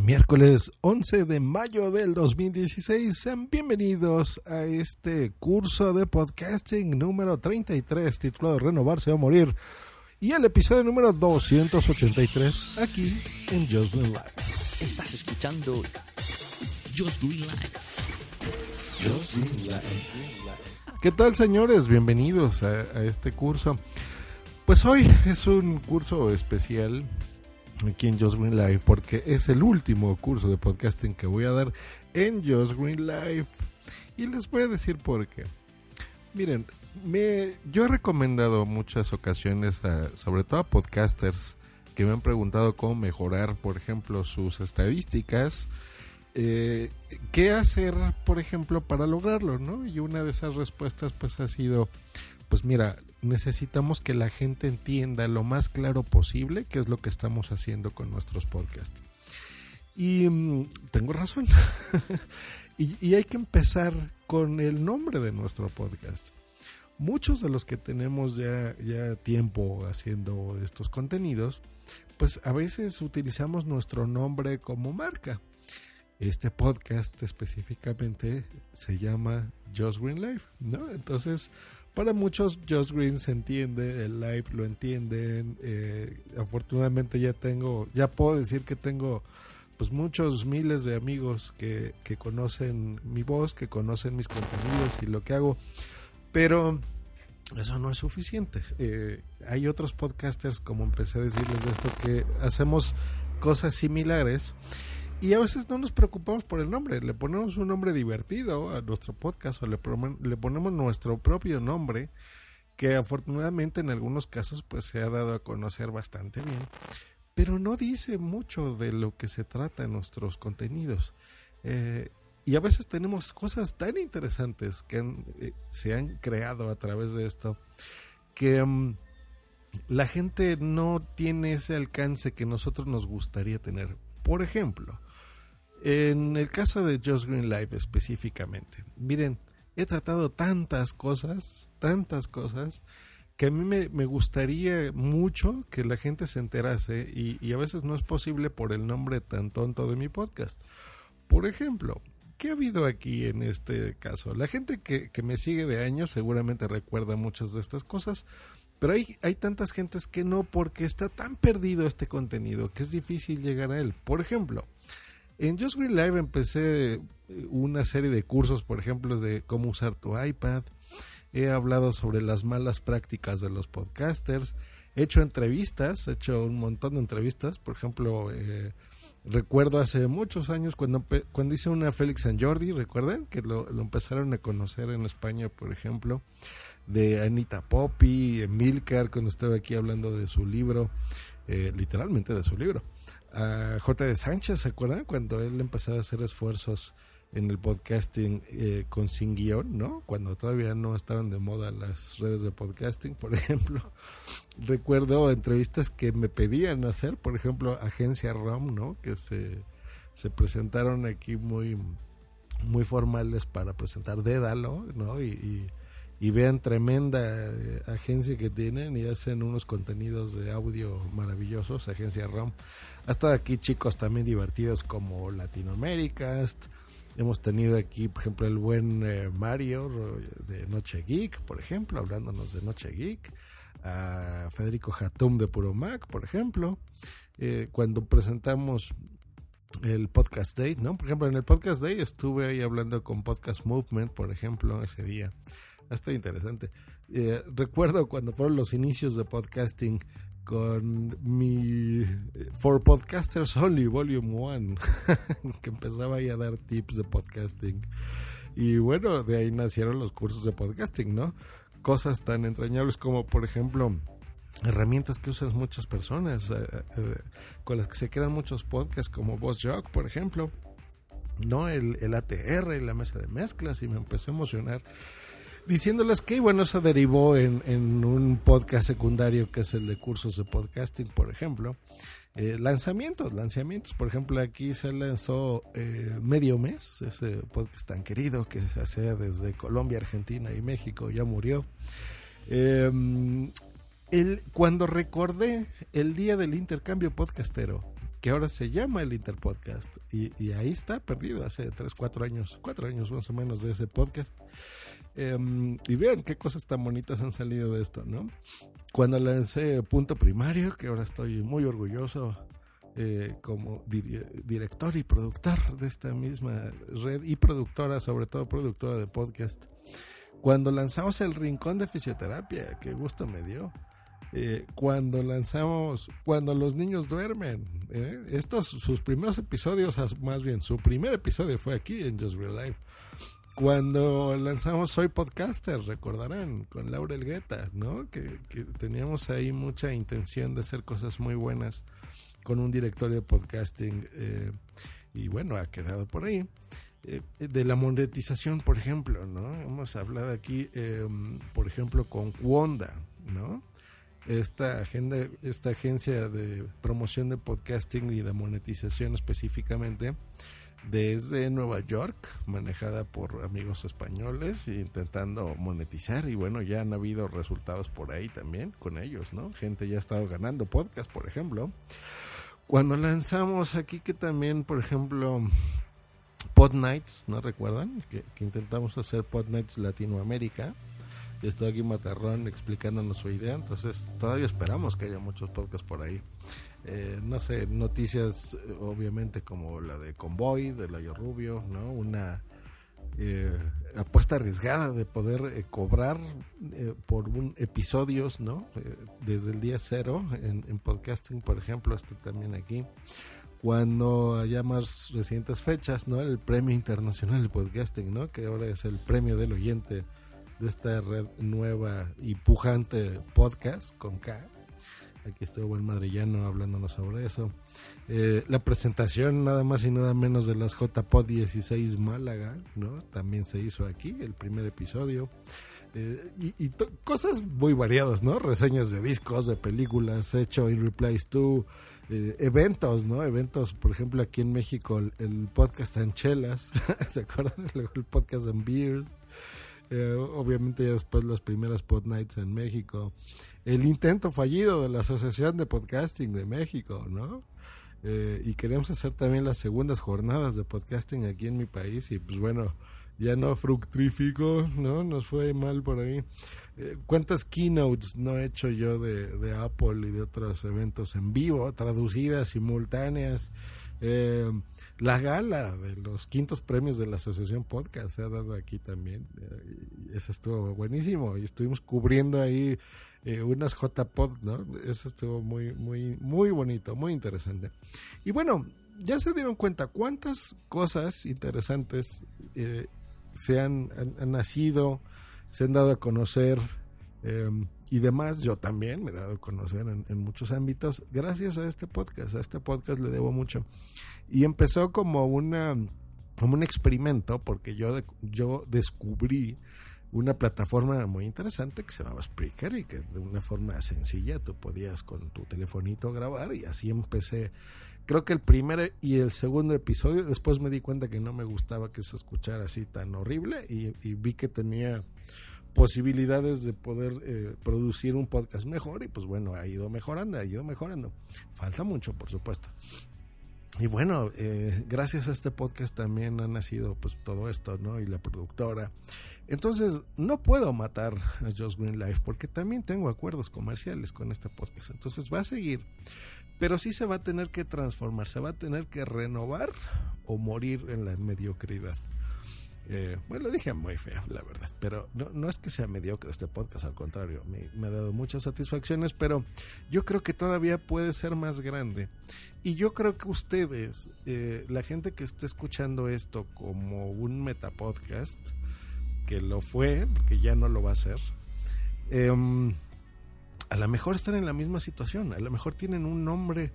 Miércoles 11 de mayo del 2016, sean bienvenidos a este curso de podcasting número 33 titulado Renovarse o Morir y el episodio número 283 aquí en Just Green Live. Estás escuchando Just Green Live. Just Green Live. ¿Qué tal señores? Bienvenidos a, a este curso. Pues hoy es un curso especial aquí en Just Green Life porque es el último curso de podcasting que voy a dar en Just Green Life y les voy a decir por qué. Miren, me, yo he recomendado muchas ocasiones, a, sobre todo a podcasters que me han preguntado cómo mejorar, por ejemplo, sus estadísticas. Eh, ¿Qué hacer, por ejemplo, para lograrlo? ¿no? Y una de esas respuestas pues ha sido, pues mira, necesitamos que la gente entienda lo más claro posible qué es lo que estamos haciendo con nuestros podcasts. Y mm, tengo razón. y, y hay que empezar con el nombre de nuestro podcast. Muchos de los que tenemos ya, ya tiempo haciendo estos contenidos, pues a veces utilizamos nuestro nombre como marca. Este podcast específicamente se llama Just Green Life, ¿no? Entonces, para muchos Just Green se entiende, el live lo entienden. Eh, afortunadamente ya tengo, ya puedo decir que tengo pues muchos miles de amigos que, que conocen mi voz, que conocen mis contenidos y lo que hago. Pero eso no es suficiente. Eh, hay otros podcasters, como empecé a decirles de esto, que hacemos cosas similares y a veces no nos preocupamos por el nombre. Le ponemos un nombre divertido a nuestro podcast o le, ponemos nuestro propio nombre, que afortunadamente en algunos casos pues se ha dado a conocer bastante bien. Pero no dice mucho de lo que se trata en nuestros contenidos. Eh, y a veces tenemos cosas tan interesantes que han, eh, se han creado a través de esto que um, la gente no tiene ese alcance que nosotros nos gustaría tener. Por ejemplo, en el caso de Just Green Life específicamente, miren, he tratado tantas cosas, tantas cosas, que a mí me, me gustaría mucho que la gente se enterase y, y, a veces no es posible por el nombre tan tonto de mi podcast. Por ejemplo, ¿qué ha habido aquí en este caso? La gente que, que me sigue de años seguramente recuerda muchas de estas cosas, pero hay, hay tantas gentes que no porque está tan perdido este contenido que es difícil llegar a él. Por ejemplo, en Just Green Live empecé una serie de cursos, por ejemplo, de cómo usar tu iPad. He hablado sobre las malas prácticas de los podcasters. He hecho entrevistas, he hecho un montón de entrevistas. Por ejemplo, eh, recuerdo hace muchos años cuando, cuando hice una Félix San Jordi, ¿recuerdan? Que lo, lo, empezaron a conocer en España, por ejemplo, de Anita Poppy, Emilcar, cuando estaba aquí hablando de su libro, eh, literalmente de su libro a J. de Sánchez, ¿se acuerdan? Cuando él empezaba a hacer esfuerzos en el podcasting eh, con sin guion, ¿no? Cuando todavía no estaban de moda las redes de podcasting, por ejemplo. Recuerdo entrevistas que me pedían hacer, por ejemplo, Agencia ROM, ¿no? Que se, se presentaron aquí muy, muy formales para presentar Dédalo, ¿no? Y, y, y vean tremenda eh, agencia que tienen y hacen unos contenidos de audio maravillosos, Agencia ROM. Hasta aquí chicos también divertidos como Latinoamérica. Hemos tenido aquí, por ejemplo, el buen eh, Mario de Noche Geek, por ejemplo, hablándonos de Noche Geek. A Federico Hatum de Puro Mac, por ejemplo. Eh, cuando presentamos el Podcast Day, ¿no? Por ejemplo, en el Podcast Day estuve ahí hablando con Podcast Movement, por ejemplo, ese día. Está interesante. Eh, recuerdo cuando fueron los inicios de podcasting con mi For Podcasters Only Volume 1, que empezaba ahí a dar tips de podcasting. Y bueno, de ahí nacieron los cursos de podcasting, ¿no? Cosas tan entrañables como, por ejemplo, herramientas que usan muchas personas, eh, eh, con las que se crean muchos podcasts, como VozJog, por ejemplo, ¿no? El, el ATR, la mesa de mezclas, y me empezó a emocionar diciéndoles que, bueno, eso derivó en, en, un podcast secundario que es el de cursos de podcasting, por ejemplo. Eh, lanzamientos, lanzamientos. Por ejemplo, aquí se lanzó eh, Medio Mes, ese podcast tan querido que se hace desde Colombia, Argentina y México, ya murió. Eh, cuando recordé el día del intercambio podcastero, que ahora se llama el Interpodcast. Y, y ahí está perdido hace 3, 4 años, 4 años más o menos de ese podcast. Em, y vean qué cosas tan bonitas han salido de esto, ¿no? Cuando lancé Punto Primario, que ahora estoy muy orgulloso eh, como director y productor de esta misma red y productora, sobre todo productora de podcast. Cuando lanzamos el Rincón de Fisioterapia, qué gusto me dio. Eh, cuando lanzamos Cuando los niños duermen. ¿eh? Estos, sus primeros episodios, más bien, su primer episodio fue aquí en Just Real Life. Cuando lanzamos Soy Podcaster, recordarán, con Laura Elgueta, ¿no? Que, que, teníamos ahí mucha intención de hacer cosas muy buenas con un directorio de podcasting. Eh, y bueno, ha quedado por ahí. Eh, de la monetización, por ejemplo, ¿no? Hemos hablado aquí, em, por ejemplo, con Wanda, ¿no? Esta, agenda, esta agencia de promoción de podcasting y de monetización específicamente desde Nueva York, manejada por amigos españoles, intentando monetizar y bueno, ya han habido resultados por ahí también con ellos, ¿no? Gente ya ha estado ganando podcast, por ejemplo. Cuando lanzamos aquí que también, por ejemplo, Pod Nights, ¿no recuerdan? Que, intentamos hacer Pod Nights Latinoamérica. Y estoy aquí Matarrón explicándonos su idea, entonces todavía esperamos que haya muchos podcasts por ahí. Eh, no sé, noticias obviamente como la de Convoy, de Layo Rubio, ¿no? Una eh, apuesta arriesgada de poder eh, cobrar por un episodios, ¿no? desde el día cero en, podcasting, por ejemplo, este también aquí cuando haya más recientes fechas, ¿no? El Premio Internacional de Podcasting, ¿no? Que ahora es el premio del oyente de esta red nueva y pujante podcast con K. Aquí estuvo el madrillano hablándonos sobre eso. Eh, la presentación nada más y nada menos de las JPod 16 Málaga, ¿no? También se hizo aquí, el primer episodio. Eh, y, cosas muy variadas, ¿no? Reseñas de discos, de películas, hecho in replies to eh, eventos, ¿no? Eventos, por ejemplo, aquí en México, el, podcast Anchelas, ¿se acuerdan? El, podcast en Beers. Eh, obviamente ya después las primeras pod nights en México. El intento fallido de la Asociación de Podcasting de México, ¿no? Eh, y queremos hacer también las segundas jornadas de podcasting aquí en mi país y pues bueno, ya no fructífico, ¿no? Nos fue mal por ahí. Eh, ¿Cuántas keynotes no he hecho yo de, Apple y de otros eventos en vivo, traducidas, simultáneas? Eh, la gala de los quintos premios de la Asociación Podcast se ha dado aquí también. Eh, eso estuvo buenísimo y estuvimos cubriendo ahí unas JPod, ¿no? Eso estuvo muy, muy, muy bonito, muy interesante. Y bueno, ya se dieron cuenta cuántas cosas interesantes se han, nacido, se han dado a conocer em, y demás. Yo también me he dado a conocer en, muchos ámbitos gracias a este podcast. A este podcast le debo mucho. Y empezó como una como un experimento porque yo, yo descubrí una plataforma muy interesante que se llamaba Spreaker y que de una forma sencilla tú podías con tu telefonito grabar y así empecé creo que el primer y el segundo episodio, después me di cuenta que no me gustaba que se escuchara así tan horrible y, vi que tenía posibilidades de poder eh, producir un podcast mejor y pues bueno, ha ido mejorando, ha ido mejorando. Falta mucho, por supuesto. Y bueno, eh, gracias a este podcast también ha nacido pues todo esto, ¿no? Y la productora. Entonces, no puedo matar a Just Green Life porque también tengo acuerdos comerciales con este podcast. Entonces va a seguir pero sí se va a tener que transformar, se va a tener que renovar o morir en la mediocridad. Eh, bueno, lo dije muy feo, la verdad, pero no, es que sea mediocre este podcast, al contrario, me, ha dado muchas satisfacciones, pero yo creo que todavía puede ser más grande. Y yo creo que ustedes, eh, la gente que esté escuchando esto como un metapodcast, que lo fue, porque ya no lo va a hacer, eh, a lo mejor están en la misma situación, a lo mejor tienen un nombre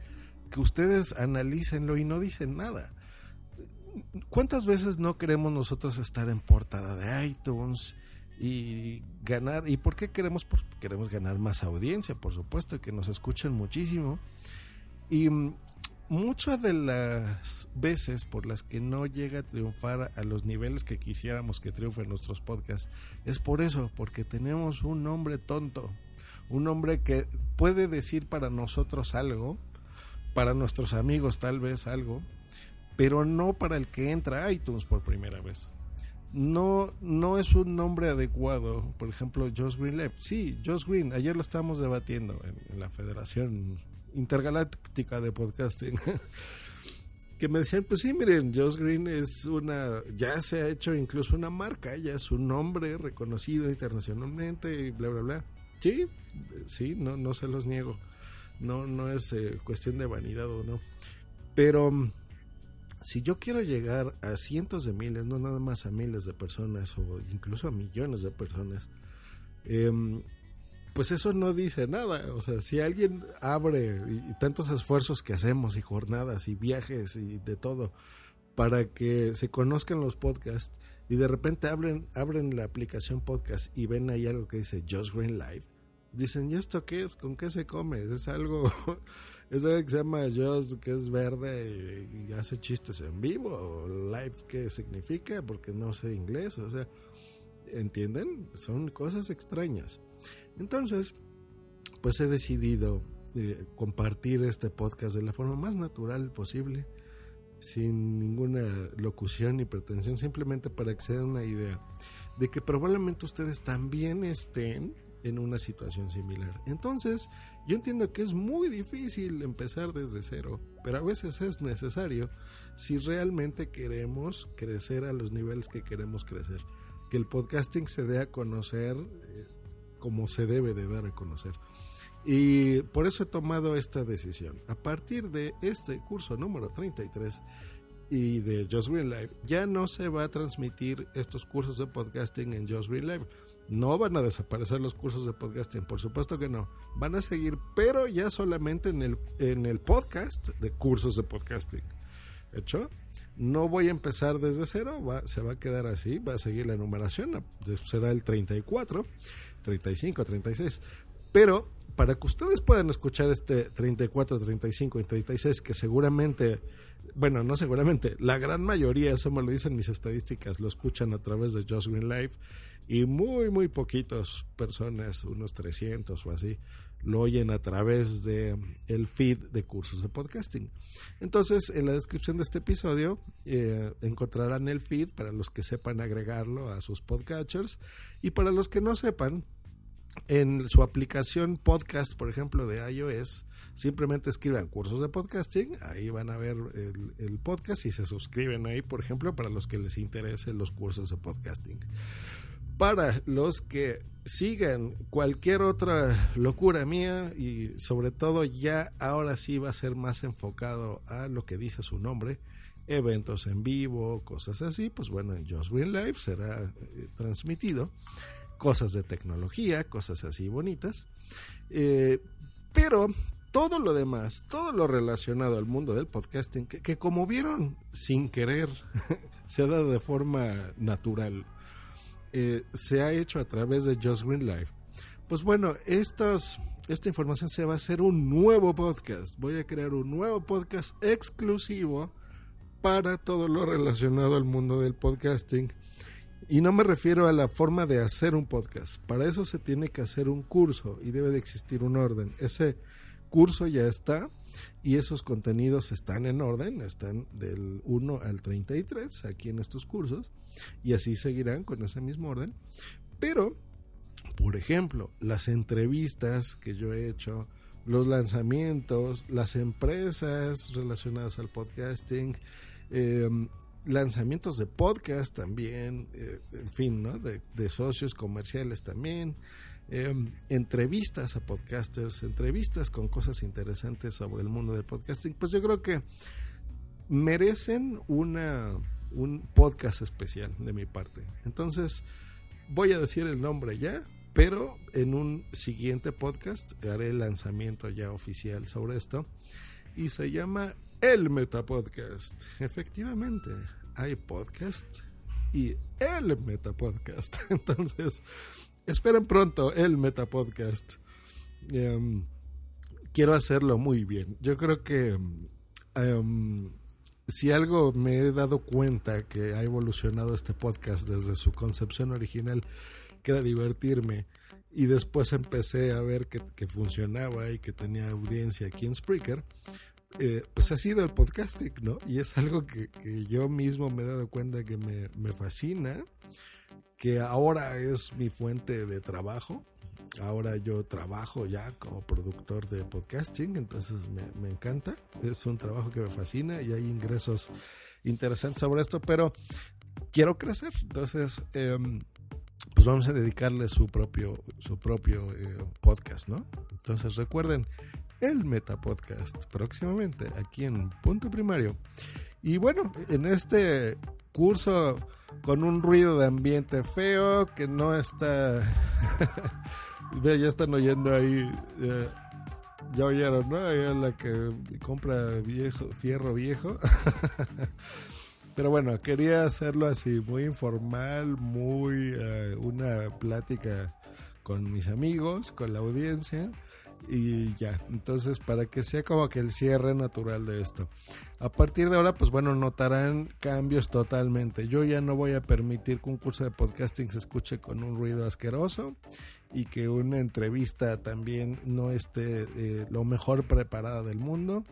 que ustedes analícenlo y no dicen nada. ¿Cuántas veces no queremos nosotros estar en portada de iTunes y ganar? ¿Y por qué queremos? Pues queremos ganar más audiencia, por supuesto, que nos escuchen muchísimo. Y mm, muchas de las veces por las que no llega a triunfar a los niveles que quisiéramos que triunfen nuestros podcasts es por eso, porque tenemos un nombre tonto un hombre que puede decir para nosotros algo, para nuestros amigos tal vez algo, pero no para el que entra a iTunes por primera vez. No, no es un nombre adecuado. Por ejemplo, Josh Green Left. Sí, Josh Green. Ayer lo estábamos debatiendo en, la Federación Intergaláctica de Podcasting. que me decían, pues sí, miren, Josh Green es una, ya se ha hecho incluso una marca, ya es un nombre reconocido internacionalmente y bla, bla, bla. Sí, sí, no, no se los niego. No, no es eh, cuestión de vanidad o no. Pero si yo quiero llegar a cientos de miles, no nada más a miles de personas o incluso a millones de personas, em, pues eso no dice nada. O sea, si alguien abre y, tantos esfuerzos que hacemos y jornadas y viajes y de todo para que se conozcan los podcasts y de repente abren, abren la aplicación podcast y ven ahí algo que dice Just Green Live, dicen, ¿y esto qué es? ¿Con qué se come? Es algo es que se llama Just, que es verde y, hace chistes en vivo, live, ¿qué significa? Porque no sé inglés, o sea, ¿entienden? Son cosas extrañas. Entonces, pues he decidido eh, compartir este podcast de la forma más natural posible, sin ninguna locución ni pretensión, simplemente para que se den una idea de que probablemente ustedes también estén en una situación similar. Entonces, yo entiendo que es muy difícil empezar desde cero, pero a veces es necesario si realmente queremos crecer a los niveles que queremos crecer. Que el podcasting se dé a conocer eh, como se debe de dar a conocer. Y por eso he tomado esta decisión. A partir de este curso número 33, y de Just Green Live, ya no se va a transmitir estos cursos de podcasting en Just Green Live. No van a desaparecer los cursos de podcasting, por supuesto que no. Van a seguir, pero ya solamente en el, en el podcast de cursos de podcasting. ¿Hecho? No voy a empezar desde cero, va, se va a quedar así, va a seguir la numeración, será el 34, 35, 36. Pero para que ustedes puedan escuchar este 34, 35 y 36, que seguramente bueno, no seguramente, la gran mayoría, eso me lo dicen mis estadísticas, lo escuchan a través de Just Green Live y muy, muy poquitas personas, unos 300 o así, lo oyen a través de el feed de cursos de podcasting. Entonces, en la descripción de este episodio eh, encontrarán el feed para los que sepan agregarlo a sus podcatchers y para los que no sepan, en su aplicación podcast, por ejemplo, de iOS, simplemente escriban cursos de podcasting, ahí van a ver el, podcast y se suscriben ahí, por ejemplo, para los que les interesen los cursos de podcasting. Para los que sigan cualquier otra locura mía y sobre todo ya ahora sí va a ser más enfocado a lo que dice su nombre, eventos en vivo, cosas así, pues bueno, en Just Green Live será eh, transmitido cosas de tecnología, cosas así bonitas. Eh, pero todo lo demás, todo lo relacionado al mundo del podcasting, que, como vieron sin querer, se ha dado de forma natural, eh, se ha hecho a través de Just Green Live. Pues bueno, esta información se va a hacer un nuevo podcast. Voy a crear un nuevo podcast exclusivo para todo lo relacionado al mundo del podcasting. Y no me refiero a la forma de hacer un podcast. Para eso se tiene que hacer un curso y debe de existir un orden. Ese curso ya está y esos contenidos están en orden, están del 1 al 33 aquí en estos cursos y así seguirán con ese mismo orden. Pero, por ejemplo, las entrevistas que yo he hecho, los lanzamientos, las empresas relacionadas al podcasting, eh, lanzamientos de podcast también, eh, en fin, ¿no? de, socios comerciales también, em, entrevistas a podcasters, entrevistas con cosas interesantes sobre el mundo del podcasting, pues yo creo que merecen una, un podcast especial de mi parte. Entonces, voy a decir el nombre ya, pero en un siguiente podcast haré el lanzamiento ya oficial sobre esto y se llama el Metapodcast. Efectivamente, hay podcast y el Metapodcast. Entonces, esperen pronto el Metapodcast. Um, quiero hacerlo muy bien. Yo creo que em, si algo me he dado cuenta que ha evolucionado este podcast desde su concepción original, que era divertirme, y después empecé a ver que, que funcionaba y que tenía audiencia aquí en Spreaker, eh, pues ha sido el podcasting, ¿no? Y es algo que, yo mismo me he dado cuenta que me, fascina, que ahora es mi fuente de trabajo. Ahora yo trabajo ya como productor de podcasting, entonces me, me encanta. Es un trabajo que me fascina y hay ingresos interesantes sobre esto, pero quiero crecer. Entonces, em, pues vamos a dedicarle su propio, su propio eh, podcast, ¿no? Entonces recuerden, el Meta Podcast próximamente aquí en Punto Primario. Y bueno, en este curso con un ruido de ambiente feo que no está... ya están oyendo ahí... Ya oyeron, ¿no? Ahí la que compra viejo, fierro viejo. Pero bueno, quería hacerlo así, muy informal, muy eh, una plática con mis amigos, con la audiencia y ya. Entonces, para que sea como que el cierre natural de esto. A partir de ahora, pues bueno, notarán cambios totalmente. Yo ya no voy a permitir que un curso de podcasting se escuche con un ruido asqueroso y que una entrevista también no esté eh, lo mejor preparada del mundo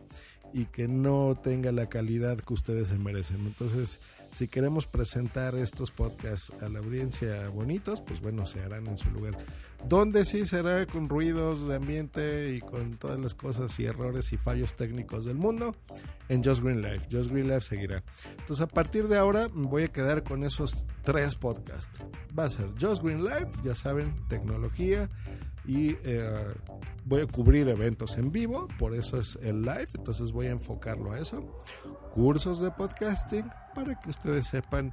y que no tenga la calidad que ustedes se merecen. Entonces, si queremos presentar estos podcasts a la audiencia bonitos, pues bueno, se harán en su lugar. Donde sí será con ruidos de ambiente y con todas las cosas y errores y fallos técnicos del mundo, en Just Green Life. Just Green Life seguirá. Entonces, a partir de ahora, me voy a quedar con esos tres podcasts. Va a ser Just Green Life, ya saben, tecnología y eh, voy a cubrir eventos en vivo, por eso es el live, entonces voy a enfocarlo a eso. Cursos de podcasting para que ustedes sepan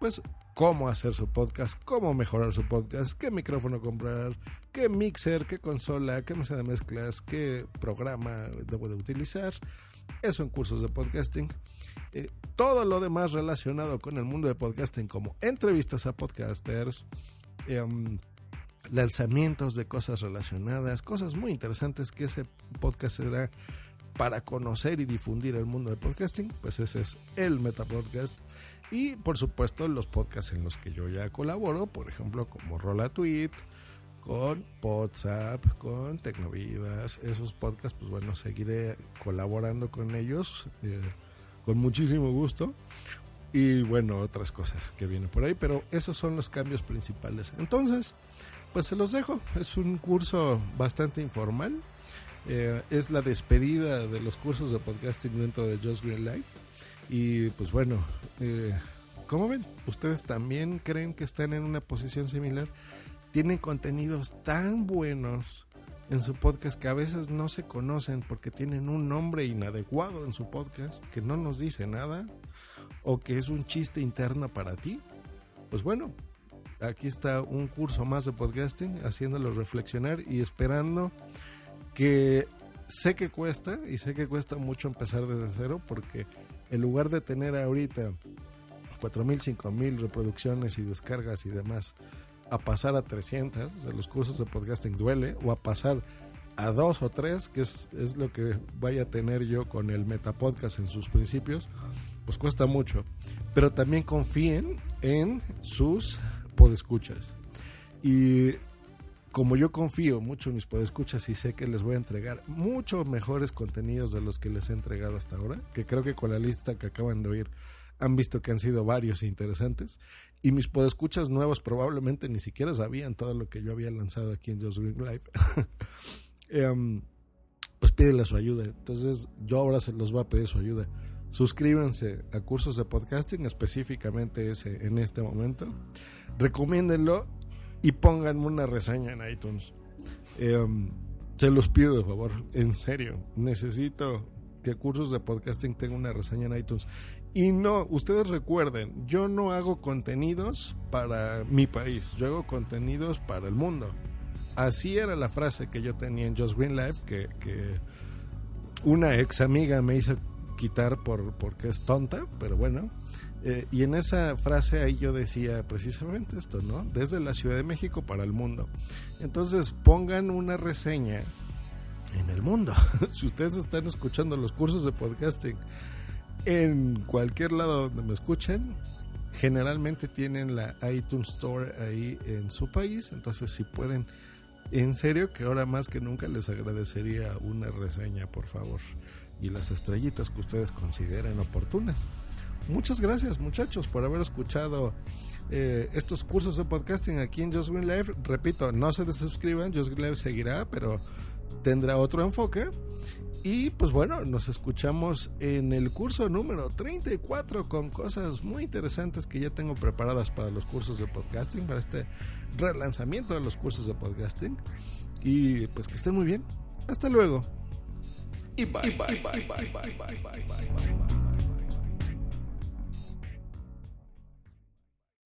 pues cómo hacer su podcast, cómo mejorar su podcast, qué micrófono comprar, qué mixer, qué consola, qué mesa de mezclas, qué programa debo de utilizar. Eso en cursos de podcasting. Eh, todo lo demás relacionado con el mundo de podcasting como entrevistas a podcasters. Em, lanzamientos de cosas relacionadas, cosas muy interesantes que ese podcast será para conocer y difundir el mundo del podcasting, pues ese es el Meta Podcast. Y por supuesto los podcasts en los que yo ya colaboro, por ejemplo como Rola Tweet, con WhatsApp, con Tecnovidas, esos podcasts, pues bueno, seguiré colaborando con ellos eh, con muchísimo gusto. Y bueno, otras cosas que vienen por ahí, pero esos son los cambios principales. Entonces, pues se los dejo. Es un curso bastante informal. Eh, es la despedida de los cursos de podcasting dentro de Just Green Life. Y pues bueno, eh, ¿cómo ven? ¿Ustedes también creen que están en una posición similar? Tienen contenidos tan buenos en su podcast que a veces no se conocen porque tienen un nombre inadecuado en su podcast que no nos dice nada o que es un chiste interno para ti. Pues bueno, aquí está un curso más de podcasting, haciéndolo reflexionar y esperando que sé que cuesta y sé que cuesta mucho empezar desde cero porque en lugar de tener ahorita 4.000, 5.000 reproducciones y descargas y demás, a pasar a 300, de los cursos de podcasting duele, o a pasar a dos o tres, que es, es lo que vaya a tener yo con el Metapodcast en sus principios, pues cuesta mucho. Pero también confíen en sus podescuchas. Y como yo confío mucho en mis podescuchas y sé que les voy a entregar muchos mejores contenidos de los que les he entregado hasta ahora, que creo que con la lista que acaban de oír han visto que han sido varios e interesantes, y mis podescuchas nuevos probablemente ni siquiera sabían todo lo que yo había lanzado aquí en Just Green Life. Em, pues pídenle su ayuda. Entonces yo ahora se los voy a pedir su ayuda. Suscríbanse a cursos de podcasting, específicamente ese en este momento recomiéndenlo y pónganme una reseña en iTunes. Em, se los pido de favor, en serio. Necesito que cursos de podcasting tengan una reseña en iTunes. Y no, ustedes recuerden, yo no hago contenidos para mi país, yo hago contenidos para el mundo. Así era la frase que yo tenía en Just Green Life, que, que una ex amiga me hizo quitar por, porque es tonta, pero bueno. Eh, y en esa frase ahí yo decía precisamente esto, ¿no? Desde la Ciudad de México para el mundo. Entonces pongan una reseña en el mundo. si ustedes están escuchando los cursos de podcasting en cualquier lado donde me escuchen, generalmente tienen la iTunes Store ahí en su país. Entonces si pueden, en serio que ahora más que nunca les agradecería una reseña, por favor. y las estrellitas que ustedes consideren oportunas. Muchas gracias muchachos por haber escuchado eh, estos cursos de podcasting aquí en Just Green Live. Repito, no se desuscriban, Just Green Live seguirá, pero tendrá otro enfoque. Y pues bueno, nos escuchamos en el curso número 34 con cosas muy interesantes que ya tengo preparadas para los cursos de podcasting, para este relanzamiento de los cursos de podcasting. Y pues que estén muy bien. Hasta luego. Y bye, bye, bye, bye, bye, bye, bye, bye, bye.